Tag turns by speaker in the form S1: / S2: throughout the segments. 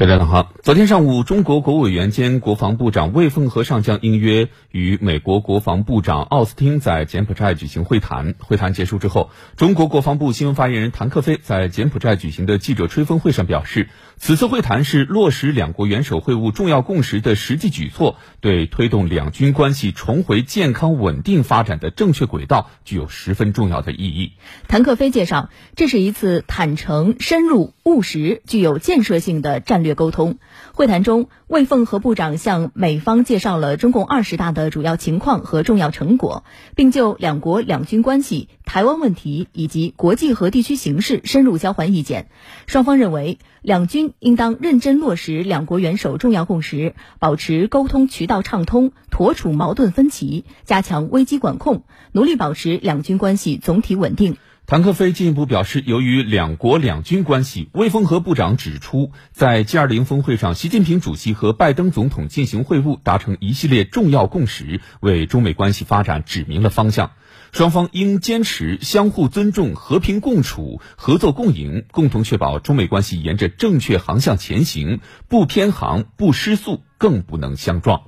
S1: 大家好，昨天上午，中国国务委员兼国防部长魏凤和上将应约与美国国防部长奥斯汀在柬埔寨举行会谈。会谈结束之后，中国国防部新闻发言人谭克飞在柬埔寨举行的记者吹风会上表示，此次会谈是落实两国元首会晤重要共识的实际举措，对推动两军关系重回健康稳定发展的正确轨道具有十分重要的意义。
S2: 谭克飞介绍，这是一次坦诚、深入、务实、具有建设性的战略。沟通会谈中，魏凤和部长向美方介绍了中共二十大的主要情况和重要成果，并就两国两军关系、台湾问题以及国际和地区形势深入交换意见。双方认为，两军应当认真落实两国元首重要共识，保持沟通渠道畅通，妥处矛盾分歧，加强危机管控，努力保持两军关系总体稳定。
S1: 谭克飞进一步表示，由于两国两军关系，魏凤和部长指出，在 G20 峰会上，习近平主席和拜登总统进行会晤，达成一系列重要共识，为中美关系发展指明了方向。双方应坚持相互尊重、和平共处、合作共赢，共同确保中美关系沿着正确航向前行，不偏航、不失速，更不能相撞。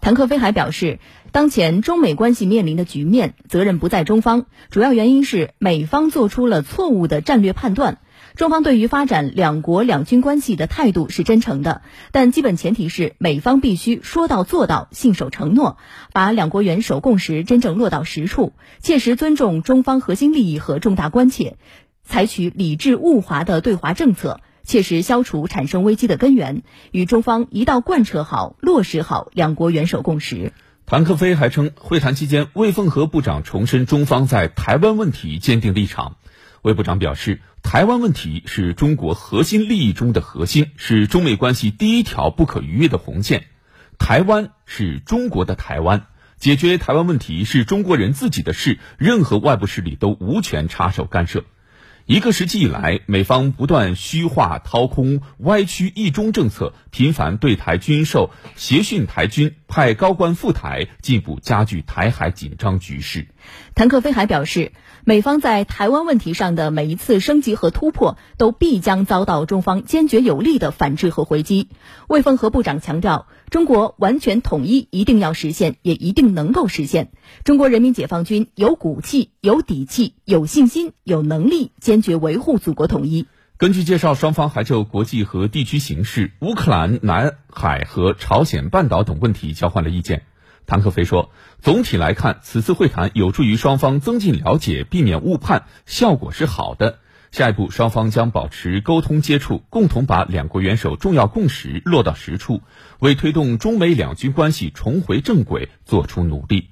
S2: 谭克飞还表示，当前中美关系面临的局面，责任不在中方，主要原因是美方做出了错误的战略判断。中方对于发展两国两军关系的态度是真诚的，但基本前提是美方必须说到做到，信守承诺，把两国元首共识真正落到实处，切实尊重中方核心利益和重大关切，采取理智务华的对华政策。切实消除产生危机的根源，与中方一道贯彻好、落实好两国元首共识。
S1: 谭克飞还称，会谈期间，魏凤和部长重申中方在台湾问题坚定立场。魏部长表示，台湾问题是中国核心利益中的核心，是中美关系第一条不可逾越的红线。台湾是中国的台湾，解决台湾问题是中国人自己的事，任何外部势力都无权插手干涉。一个时期以来，美方不断虚化、掏空、歪曲一中政策，频繁对台军售、协训台军、派高官赴台，进一步加剧台海紧张局势。
S2: 谭克飞还表示，美方在台湾问题上的每一次升级和突破，都必将遭到中方坚决有力的反制和回击。魏凤和部长强调，中国完全统一一定要实现，也一定能够实现。中国人民解放军有骨气、有底气、有信心、有能力，坚决维护祖国统一。
S1: 根据介绍，双方还就国际和地区形势、乌克兰、南海和朝鲜半岛等问题交换了意见。谭克飞说，总体来看，此次会谈有助于双方增进了解，避免误判，效果是好的。下一步，双方将保持沟通接触，共同把两国元首重要共识落到实处，为推动中美两军关系重回正轨做出努力。